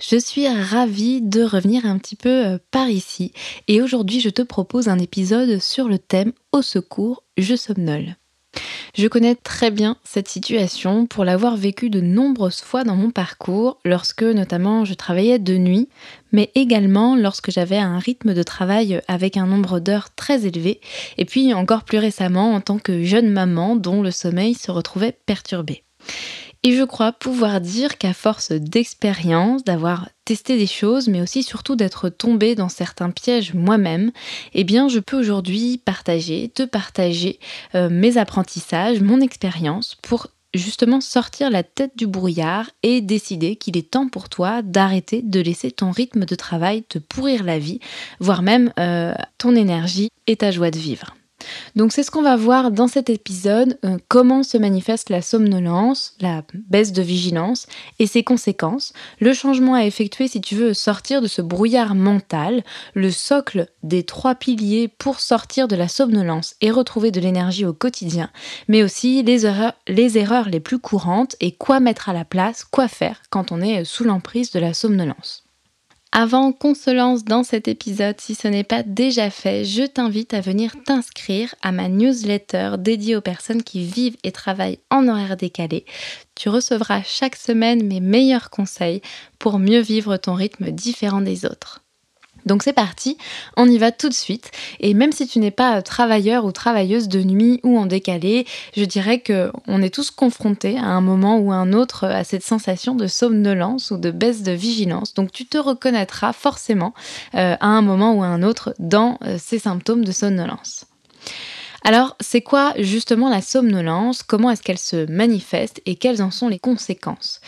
Je suis ravie de revenir un petit peu euh, par ici et aujourd'hui je te propose un épisode sur le thème Au secours, je somnole. Je connais très bien cette situation pour l'avoir vécue de nombreuses fois dans mon parcours, lorsque notamment je travaillais de nuit, mais également lorsque j'avais un rythme de travail avec un nombre d'heures très élevé, et puis encore plus récemment en tant que jeune maman dont le sommeil se retrouvait perturbé. Et je crois pouvoir dire qu'à force d'expérience, d'avoir testé des choses, mais aussi surtout d'être tombée dans certains pièges moi-même, eh bien je peux aujourd'hui partager, te partager euh, mes apprentissages, mon expérience pour justement sortir la tête du brouillard et décider qu'il est temps pour toi d'arrêter de laisser ton rythme de travail te pourrir la vie, voire même euh, ton énergie et ta joie de vivre. Donc c'est ce qu'on va voir dans cet épisode, euh, comment se manifeste la somnolence, la baisse de vigilance et ses conséquences, le changement à effectuer si tu veux sortir de ce brouillard mental, le socle des trois piliers pour sortir de la somnolence et retrouver de l'énergie au quotidien, mais aussi les erreurs, les erreurs les plus courantes et quoi mettre à la place, quoi faire quand on est sous l'emprise de la somnolence. Avant qu'on se lance dans cet épisode, si ce n'est pas déjà fait, je t'invite à venir t'inscrire à ma newsletter dédiée aux personnes qui vivent et travaillent en horaire décalé. Tu recevras chaque semaine mes meilleurs conseils pour mieux vivre ton rythme différent des autres. Donc c'est parti, on y va tout de suite. Et même si tu n'es pas travailleur ou travailleuse de nuit ou en décalé, je dirais que on est tous confrontés à un moment ou à un autre à cette sensation de somnolence ou de baisse de vigilance. Donc tu te reconnaîtras forcément euh, à un moment ou à un autre dans euh, ces symptômes de somnolence. Alors, c'est quoi justement la somnolence? Comment est-ce qu'elle se manifeste? Et quelles en sont les conséquences?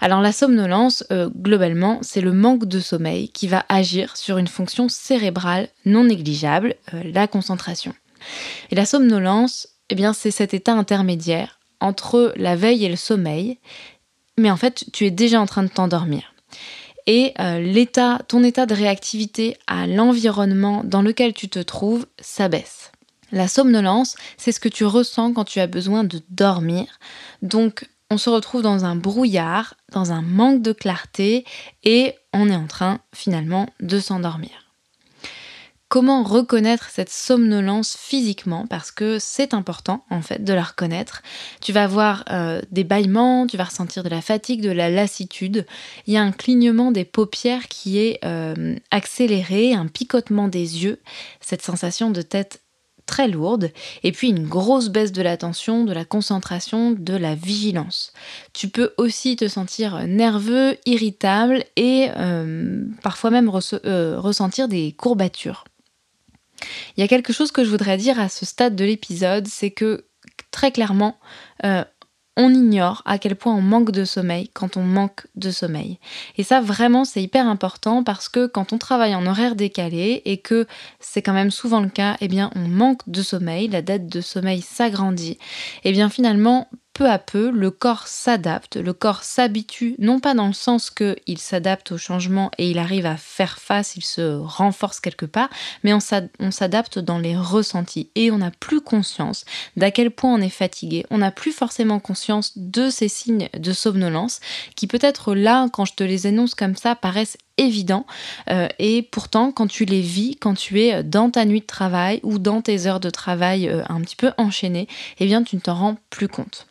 Alors, la somnolence, euh, globalement, c'est le manque de sommeil qui va agir sur une fonction cérébrale non négligeable, euh, la concentration. Et la somnolence, eh bien, c'est cet état intermédiaire entre la veille et le sommeil, mais en fait, tu es déjà en train de t'endormir. Et euh, ton état de réactivité à l'environnement dans lequel tu te trouves s'abaisse. La somnolence, c'est ce que tu ressens quand tu as besoin de dormir. Donc, on se retrouve dans un brouillard, dans un manque de clarté et on est en train finalement de s'endormir. Comment reconnaître cette somnolence physiquement? Parce que c'est important en fait de la reconnaître. Tu vas avoir euh, des bâillements, tu vas ressentir de la fatigue, de la lassitude. Il y a un clignement des paupières qui est euh, accéléré, un picotement des yeux, cette sensation de tête lourde, et puis une grosse baisse de l'attention, de la concentration, de la vigilance. Tu peux aussi te sentir nerveux, irritable et euh, parfois même euh, ressentir des courbatures. Il y a quelque chose que je voudrais dire à ce stade de l'épisode, c'est que très clairement, euh, on ignore à quel point on manque de sommeil quand on manque de sommeil. Et ça, vraiment, c'est hyper important parce que quand on travaille en horaire décalé et que c'est quand même souvent le cas, eh bien, on manque de sommeil, la dette de sommeil s'agrandit. Et eh bien, finalement, peu à peu, le corps s'adapte, le corps s'habitue, non pas dans le sens qu'il s'adapte au changement et il arrive à faire face, il se renforce quelque part, mais on s'adapte dans les ressentis. Et on n'a plus conscience d'à quel point on est fatigué, on n'a plus forcément conscience de ces signes de somnolence qui peut-être là, quand je te les énonce comme ça, paraissent évidents euh, et pourtant quand tu les vis, quand tu es dans ta nuit de travail ou dans tes heures de travail euh, un petit peu enchaînées, eh bien tu ne t'en rends plus compte.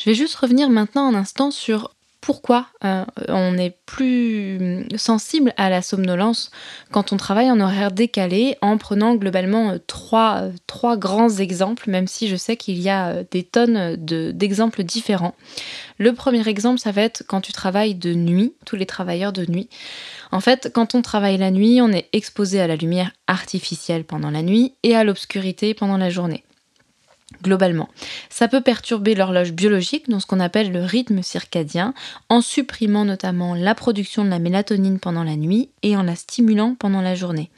Je vais juste revenir maintenant un instant sur pourquoi euh, on est plus sensible à la somnolence quand on travaille en horaire décalé en prenant globalement trois, trois grands exemples, même si je sais qu'il y a des tonnes d'exemples différents. Le premier exemple, ça va être quand tu travailles de nuit, tous les travailleurs de nuit. En fait, quand on travaille la nuit, on est exposé à la lumière artificielle pendant la nuit et à l'obscurité pendant la journée globalement. Ça peut perturber l'horloge biologique, dans ce qu'on appelle le rythme circadien, en supprimant notamment la production de la mélatonine pendant la nuit et en la stimulant pendant la journée.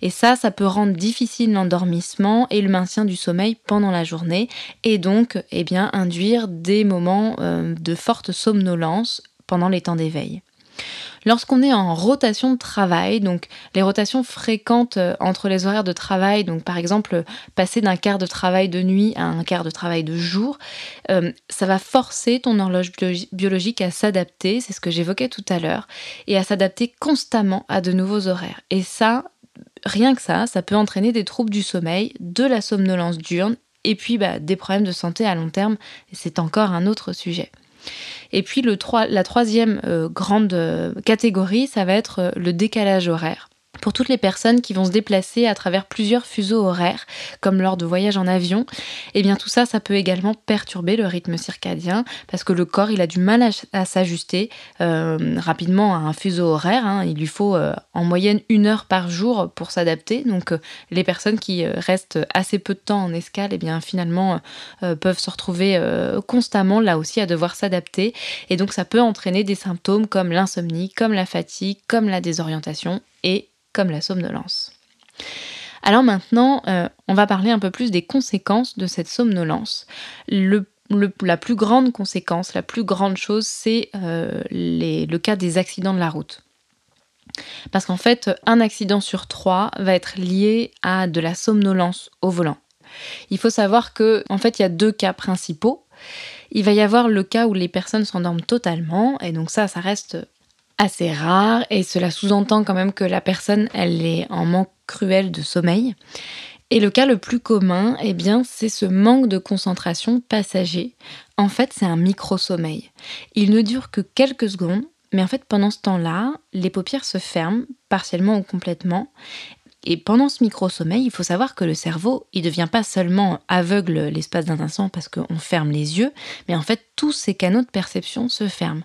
Et ça, ça peut rendre difficile l'endormissement et le maintien du sommeil pendant la journée, et donc eh bien, induire des moments euh, de forte somnolence pendant les temps d'éveil. Lorsqu'on est en rotation de travail, donc les rotations fréquentes euh, entre les horaires de travail, donc par exemple passer d'un quart de travail de nuit à un quart de travail de jour, euh, ça va forcer ton horloge biologique à s'adapter, c'est ce que j'évoquais tout à l'heure, et à s'adapter constamment à de nouveaux horaires. Et ça, rien que ça, ça peut entraîner des troubles du sommeil, de la somnolence diurne, et puis bah, des problèmes de santé à long terme, c'est encore un autre sujet. Et puis le la troisième euh, grande euh, catégorie, ça va être euh, le décalage horaire pour toutes les personnes qui vont se déplacer à travers plusieurs fuseaux horaires, comme lors de voyages en avion, eh bien tout ça, ça peut également perturber le rythme circadien parce que le corps, il a du mal à, s'ajuster euh, rapidement à un fuseau horaire. Hein. Il lui faut euh, en moyenne une heure par jour pour s'adapter. Donc euh, les personnes qui restent assez peu de temps en escale, eh bien finalement peuvent se retrouver constamment là aussi à devoir s'adapter. Et donc ça peut entraîner des symptômes comme l'insomnie, comme la fatigue, comme la désorientation et comme la somnolence. Alors maintenant, euh, on va parler un peu plus des conséquences de cette somnolence. la plus grande conséquence, la plus grande chose, c'est euh, le cas des accidents de la route. Parce qu'en fait, un accident sur trois va être lié à de la somnolence au volant. Il faut savoir que, en fait, il y a deux cas principaux. Il va y avoir le cas où les personnes s'endorment totalement, et donc ça, ça reste assez rare et cela sous-entend quand même que la personne elle est en manque cruel de sommeil. Et le cas le plus commun, eh bien, c'est ce manque de concentration passager. En fait, c'est un micro-sommeil. Il ne dure que quelques secondes, mais en fait, pendant ce temps-là, les paupières se ferment, partiellement ou complètement. Et pendant ce micro-sommeil, il faut savoir que le cerveau, il ne devient pas seulement aveugle l'espace d'un instant parce qu'on ferme les yeux, mais en fait, tous ces canaux de perception se ferment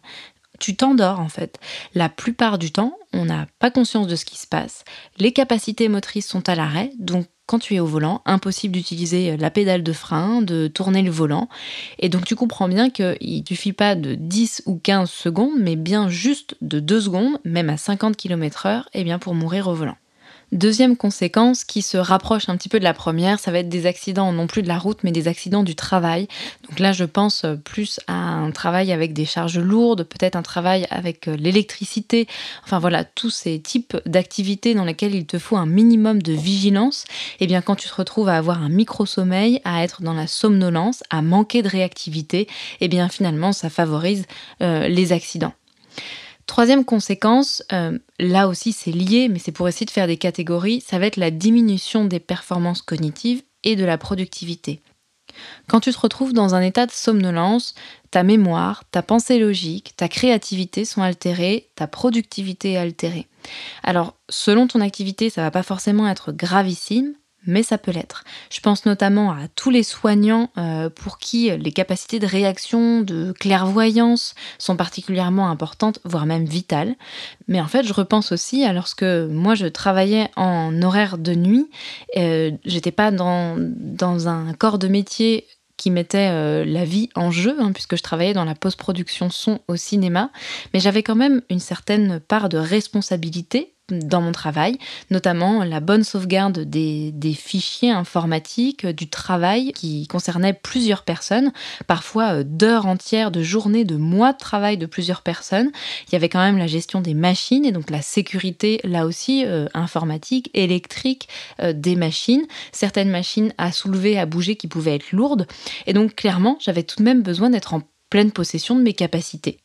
tu t'endors en fait. La plupart du temps, on n'a pas conscience de ce qui se passe. Les capacités motrices sont à l'arrêt, donc quand tu es au volant, impossible d'utiliser la pédale de frein, de tourner le volant. Et donc tu comprends bien qu'il ne suffit pas de 10 ou 15 secondes, mais bien juste de 2 secondes, même à 50 km/h, et bien pour mourir au volant. Deuxième conséquence qui se rapproche un petit peu de la première, ça va être des accidents non plus de la route mais des accidents du travail. Donc là je pense plus à un travail avec des charges lourdes, peut-être un travail avec euh, l'électricité, enfin voilà, tous ces types d'activités dans lesquelles il te faut un minimum de vigilance. Et eh bien quand tu te retrouves à avoir un micro-sommeil, à être dans la somnolence, à manquer de réactivité, et eh bien finalement ça favorise euh, les accidents. Troisième conséquence, euh, là aussi c'est lié, mais c'est pour essayer de faire des catégories, ça va être la diminution des performances cognitives et de la productivité. Quand tu te retrouves dans un état de somnolence, ta mémoire, ta pensée logique, ta créativité sont altérées, ta productivité est altérée. Alors, selon ton activité, ça va pas forcément être gravissime, mais ça peut l'être. Je pense notamment à tous les soignants euh, pour qui les capacités de réaction, de clairvoyance sont particulièrement importantes, voire même vitales. Mais en fait, je repense aussi à lorsque moi je travaillais en horaire de nuit, euh, j'étais pas dans, dans un corps de métier qui mettait euh, la vie en jeu, hein, puisque je travaillais dans la post-production son au cinéma, mais j'avais quand même une certaine part de responsabilité dans mon travail, notamment la bonne sauvegarde des, fichiers informatiques, du travail qui concernait plusieurs personnes, parfois euh, d'heures entières, de journées, de mois de travail de plusieurs personnes. Il y avait quand même la gestion des machines et donc la sécurité, là aussi, euh, informatique, électrique euh, des machines, certaines machines à soulever, à bouger qui pouvaient être lourdes. Et donc clairement, j'avais tout de même besoin d'être en pleine possession de mes capacités.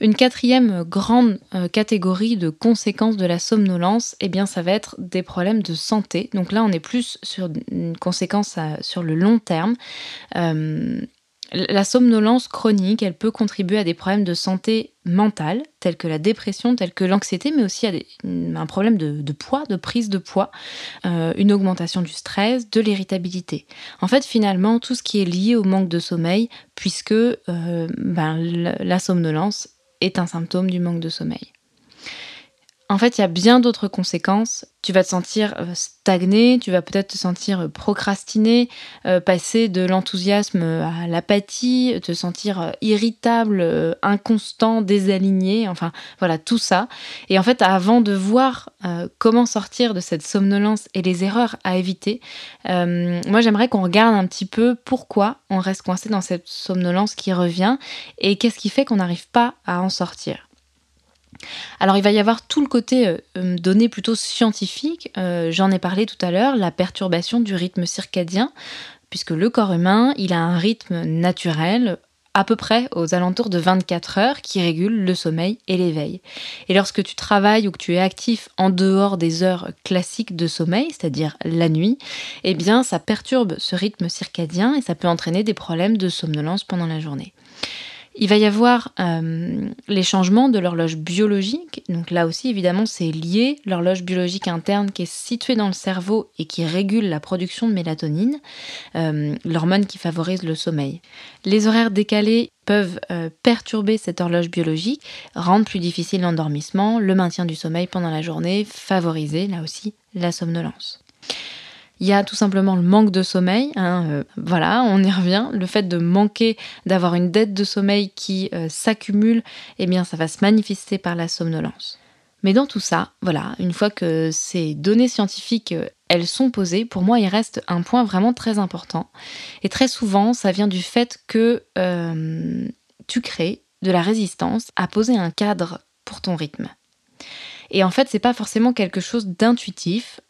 Une quatrième grande euh, catégorie de conséquences de la somnolence, eh bien, ça va être des problèmes de santé. Donc là, on est plus sur une conséquence sur le long terme. Euh, La somnolence chronique, elle peut contribuer à des problèmes de santé mentale, tels que la dépression, tels que l'anxiété, mais aussi à un problème de, poids, de prise de poids, euh, une augmentation du stress, de l'irritabilité. En fait, finalement, tout ce qui est lié au manque de sommeil, puisque euh, ben, la somnolence est un symptôme du manque de sommeil. En fait, il y a bien d'autres conséquences. Tu vas te sentir euh, stagné, tu vas peut-être te sentir euh, procrastiné, euh, passer de l'enthousiasme à l'apathie, te sentir irritable, inconstant, désaligné, enfin voilà, tout ça. Et en fait, avant de voir comment sortir de cette somnolence et les erreurs à éviter, moi j'aimerais qu'on regarde un petit peu pourquoi on reste coincé dans cette somnolence qui revient et qu'est-ce qui fait qu'on n'arrive pas à en sortir. Alors il va y avoir tout le côté euh, euh, donné plutôt scientifique, euh, j'en ai parlé tout à l'heure, la perturbation du rythme circadien, puisque le corps humain, il a un rythme naturel à peu près aux alentours de 24 heures qui régule le sommeil et l'éveil. Et lorsque tu travailles ou que tu es actif en dehors des heures classiques de sommeil, c'est-à-dire la nuit, eh bien ça perturbe ce rythme circadien et ça peut entraîner des problèmes de somnolence pendant la journée. Il va y avoir euh, les changements de l'horloge biologique. Donc là aussi, évidemment, c'est lié. L'horloge biologique interne qui est située dans le cerveau et qui régule la production de mélatonine, euh, l'hormone qui favorise le sommeil. Les horaires décalés peuvent euh, perturber cette horloge biologique, rendre plus difficile l'endormissement, le maintien du sommeil pendant la journée, favoriser là aussi la somnolence. Il y a tout simplement le manque de sommeil. Hein, euh, voilà, on y revient. Le fait de manquer, d'avoir une dette de sommeil qui euh, s'accumule, eh bien, ça va se manifester par la somnolence. Mais dans tout ça, voilà, une fois que ces données scientifiques, euh, elles sont posées, pour moi, il reste un point vraiment très important. Et très souvent, ça vient du fait que tu crées de la résistance à poser un cadre pour ton rythme. Et en fait, c'est pas forcément quelque chose d'intuitif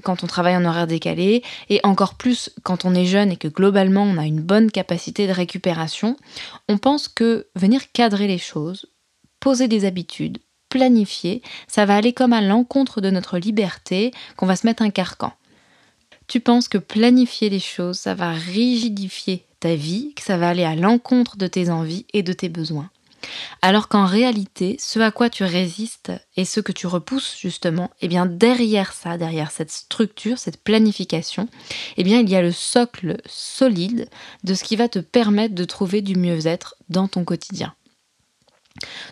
quand on travaille en horaire décalé et encore plus quand on est jeune et que globalement on a une bonne capacité de récupération, on pense que venir cadrer les choses, poser des habitudes, planifier, ça va aller comme à l'encontre de notre liberté, qu'on va se mettre un carcan. Tu penses que planifier les choses, ça va rigidifier ta vie, que ça va aller à l'encontre de tes envies et de tes besoins. Alors qu'en réalité, ce à quoi tu résistes et ce que tu repousses justement, eh bien derrière ça, derrière cette structure, cette planification, eh bien il y a le socle solide de ce qui va te permettre de trouver du mieux-être dans ton quotidien.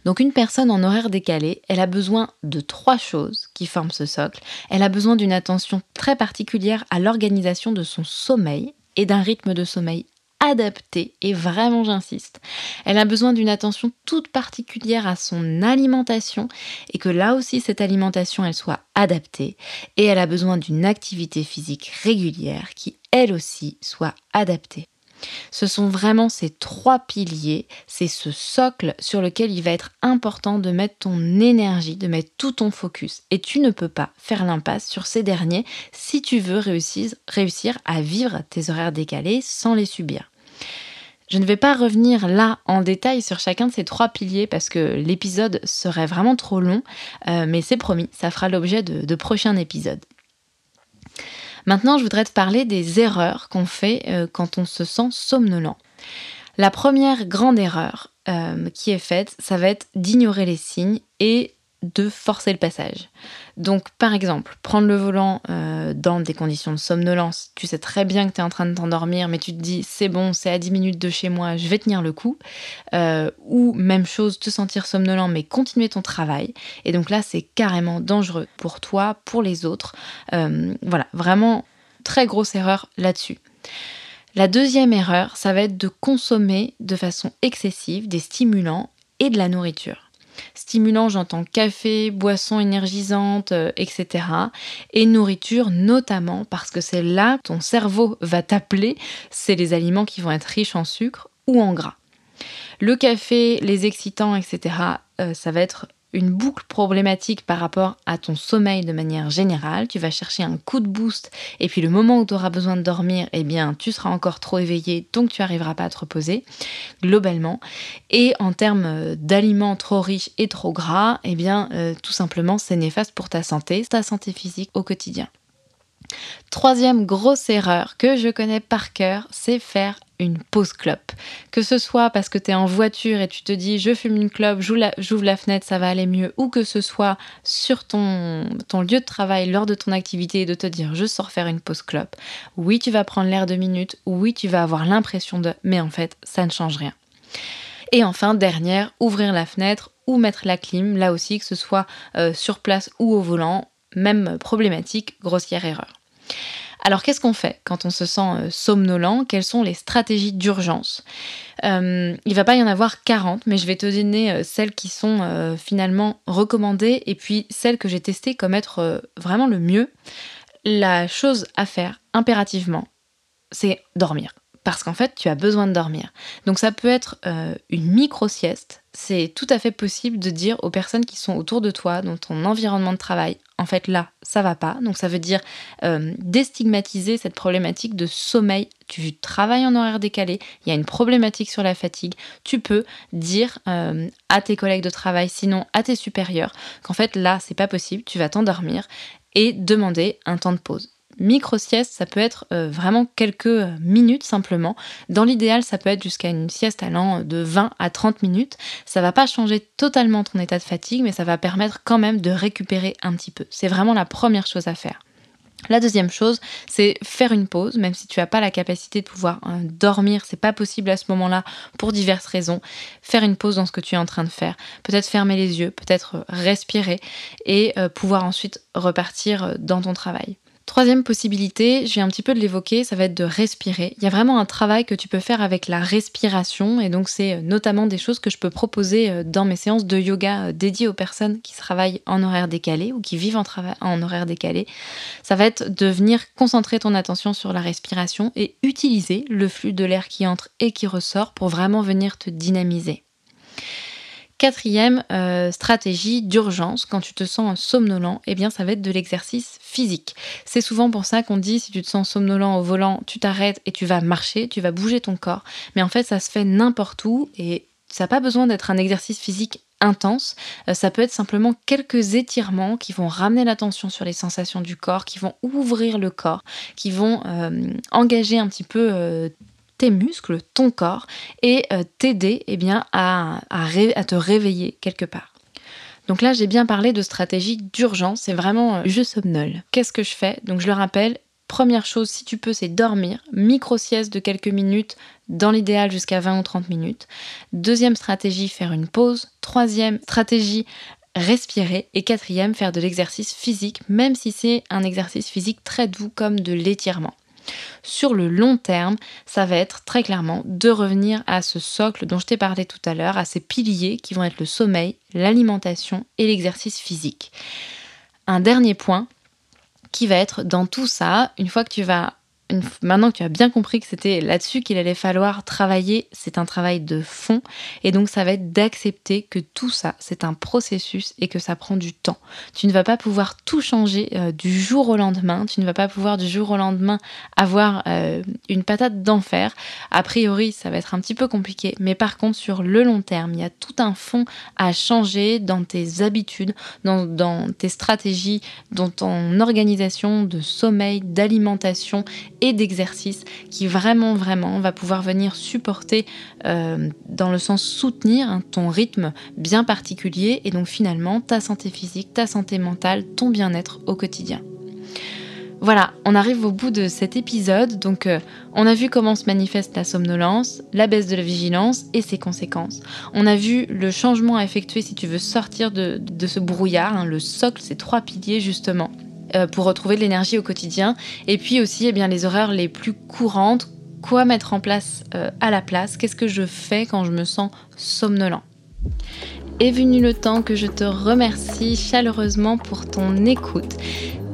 Donc une personne en horaire décalé, elle a besoin de trois choses qui forment ce socle. Elle a besoin d'une attention très particulière à l'organisation de son sommeil et d'un rythme de sommeil adaptée, et vraiment j'insiste. Elle a besoin d'une attention toute particulière à son alimentation et que là aussi cette alimentation elle soit adaptée et elle a besoin d'une activité physique régulière qui elle aussi soit adaptée. Ce sont vraiment ces trois piliers, c'est ce socle sur lequel il va être important de mettre ton énergie, de mettre tout ton focus. Et tu ne peux pas faire l'impasse sur ces derniers si tu veux réussir, à vivre tes horaires décalés sans les subir. Je ne vais pas revenir là en détail sur chacun de ces trois piliers parce que l'épisode serait vraiment trop long, euh, mais c'est promis, ça fera l'objet de prochains épisodes. Maintenant, je voudrais te parler des erreurs qu'on fait euh, quand on se sent somnolent. La première grande erreur euh, qui est faite, ça va être d'ignorer les signes et de forcer le passage. Donc par exemple, prendre le volant euh, dans des conditions de somnolence, tu sais très bien que tu es en train de t'endormir, mais tu te dis c'est bon, c'est à 10 minutes de chez moi, je vais tenir le coup. Euh, ou même chose, te sentir somnolent, mais continuer ton travail. Et donc là, c'est carrément dangereux pour toi, pour les autres. Euh, voilà, vraiment très grosse erreur là-dessus. La deuxième erreur, ça va être de consommer de façon excessive des stimulants et de la nourriture. Stimulant, j'entends café, boissons énergisantes, euh, etc. Et nourriture notamment parce que c'est là ton cerveau va t'appeler, c'est les aliments qui vont être riches en sucre ou en gras. Le café, les excitants, etc., euh, ça va être une boucle problématique par rapport à ton sommeil de manière générale. Tu vas chercher un coup de boost et puis le moment où tu auras besoin de dormir, eh bien, tu seras encore trop éveillé, donc tu n'arriveras pas à te reposer globalement. Et en termes d'aliments trop riches et trop gras, eh bien, euh, tout simplement, c'est néfaste pour ta santé, ta santé physique au quotidien. Troisième grosse erreur que je connais par cœur, c'est faire une pause clope. Que ce soit parce que tu es en voiture et tu te dis je fume une clope, j'ouvre la, fenêtre, ça va aller mieux, ou que ce soit sur ton, lieu de travail lors de ton activité et de te dire je sors faire une pause clope. Oui, tu vas prendre l'air deux minutes, oui, tu vas avoir l'impression de, mais en fait, ça ne change rien. Et enfin, dernière, ouvrir la fenêtre ou mettre la clim, là aussi, que ce soit euh, sur place ou au volant, même problématique, grossière erreur. Alors qu'est-ce qu'on fait quand on se sent euh, somnolent? Quelles sont les stratégies d'urgence? Euh, Il va pas y en avoir 40, mais je vais te donner euh, celles qui sont finalement recommandées et puis celles que j'ai testées comme être vraiment le mieux. La chose à faire impérativement, c'est dormir parce qu'en fait, tu as besoin de dormir. Donc ça peut être euh, une micro-sieste. C'est tout à fait possible de dire aux personnes qui sont autour de toi, dans ton environnement de travail, en fait là, ça va pas. Donc ça veut dire euh, déstigmatiser cette problématique de sommeil. Tu travailles en horaire décalé, il y a une problématique sur la fatigue. Tu peux dire euh, à tes collègues de travail, sinon à tes supérieurs, qu'en fait là, c'est pas possible, tu vas t'endormir et demander un temps de pause micro-sieste, ça peut être euh, vraiment quelques minutes simplement. Dans l'idéal, ça peut être jusqu'à une sieste allant de 20 à 30 minutes. Ça va pas changer totalement ton état de fatigue, mais ça va permettre quand même de récupérer un petit peu. C'est vraiment la première chose à faire. La deuxième chose, c'est faire une pause, même si tu n'as pas la capacité de pouvoir euh, dormir, c'est pas possible à ce moment-là pour diverses raisons. Faire une pause dans ce que tu es en train de faire, peut-être fermer les yeux, peut-être respirer et euh, pouvoir ensuite repartir dans ton travail. Troisième possibilité, je viens un petit peu de l'évoquer, ça va être de respirer. Il y a vraiment un travail que tu peux faire avec la respiration et donc c'est euh, notamment des choses que je peux proposer euh, dans mes séances de yoga euh, dédiées aux personnes qui travaillent en horaire décalé ou qui vivent en, en horaire décalé. Ça va être de venir concentrer ton attention sur la respiration et utiliser le flux de l'air qui entre et qui ressort pour vraiment venir te dynamiser. Quatrième euh, stratégie d'urgence quand tu te sens somnolent, eh bien ça va être de l'exercice physique. C'est souvent pour ça qu'on dit si tu te sens somnolent au volant, tu t'arrêtes et tu vas marcher, tu vas bouger ton corps. Mais en fait ça se fait n'importe où et ça n'a pas besoin d'être un exercice physique intense. Euh, ça peut être simplement quelques étirements qui vont ramener l'attention sur les sensations du corps, qui vont ouvrir le corps, qui vont euh, engager un petit peu tes muscles, ton corps, et euh, t'aider eh bien, à, à, te réveiller quelque part. Donc là, j'ai bien parlé de stratégie d'urgence, c'est vraiment euh, je somnole. Qu'est-ce que je fais? Donc je le rappelle, première chose, si tu peux, c'est dormir, micro-sieste de quelques minutes, dans l'idéal jusqu'à 20 ou 30 minutes. Deuxième stratégie, faire une pause. Troisième stratégie, respirer. Et quatrième, faire de l'exercice physique, même si c'est un exercice physique très doux comme de l'étirement. Sur le long terme, ça va être très clairement de revenir à ce socle dont je t'ai parlé tout à l'heure, à ces piliers qui vont être le sommeil, l'alimentation et l'exercice physique. Un dernier point qui va être dans tout ça, une fois que tu vas maintenant que tu as bien compris que c'était là-dessus qu'il allait falloir travailler, c'est un travail de fond. Et donc, ça va être d'accepter que tout ça, c'est un processus et que ça prend du temps. Tu ne vas pas pouvoir tout changer euh, du jour au lendemain. Tu ne vas pas pouvoir du jour au lendemain avoir euh, une patate d'enfer. A priori, ça va être un petit peu compliqué. Mais par contre, sur le long terme, il y a tout un fond à changer dans tes habitudes, dans, dans tes stratégies, dans ton organisation de sommeil, d'alimentation et d'exercice qui vraiment, vraiment va pouvoir venir supporter, euh, dans le sens soutenir hein, ton rythme bien particulier et donc finalement ta santé physique, ta santé mentale, ton bien-être au quotidien. Voilà, on arrive au bout de cet épisode. Donc, euh, on a vu comment se manifeste la somnolence, la baisse de la vigilance et ses conséquences. On a vu le changement à effectuer si tu veux sortir de, ce brouillard, hein, le socle, ces trois piliers justement. Euh, pour retrouver de l'énergie au quotidien. Et puis aussi eh bien, les horaires les plus courantes, quoi mettre en place euh, à la place, qu'est-ce que je fais quand je me sens somnolent? Est venu le temps que je te remercie chaleureusement pour ton écoute.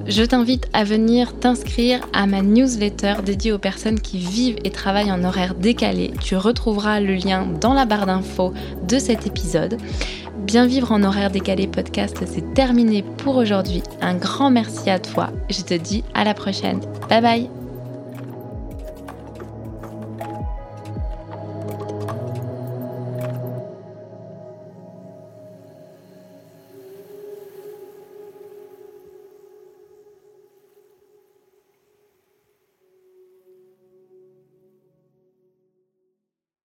Je t'invite à venir t'inscrire à ma newsletter dédiée aux personnes qui vivent et travaillent en horaire décalé. Tu retrouveras le lien dans la barre d'infos de cet épisode. Bien vivre en horaire décalé podcast, c'est terminé pour aujourd'hui. Un grand merci à toi. Je te dis à la prochaine. Bye bye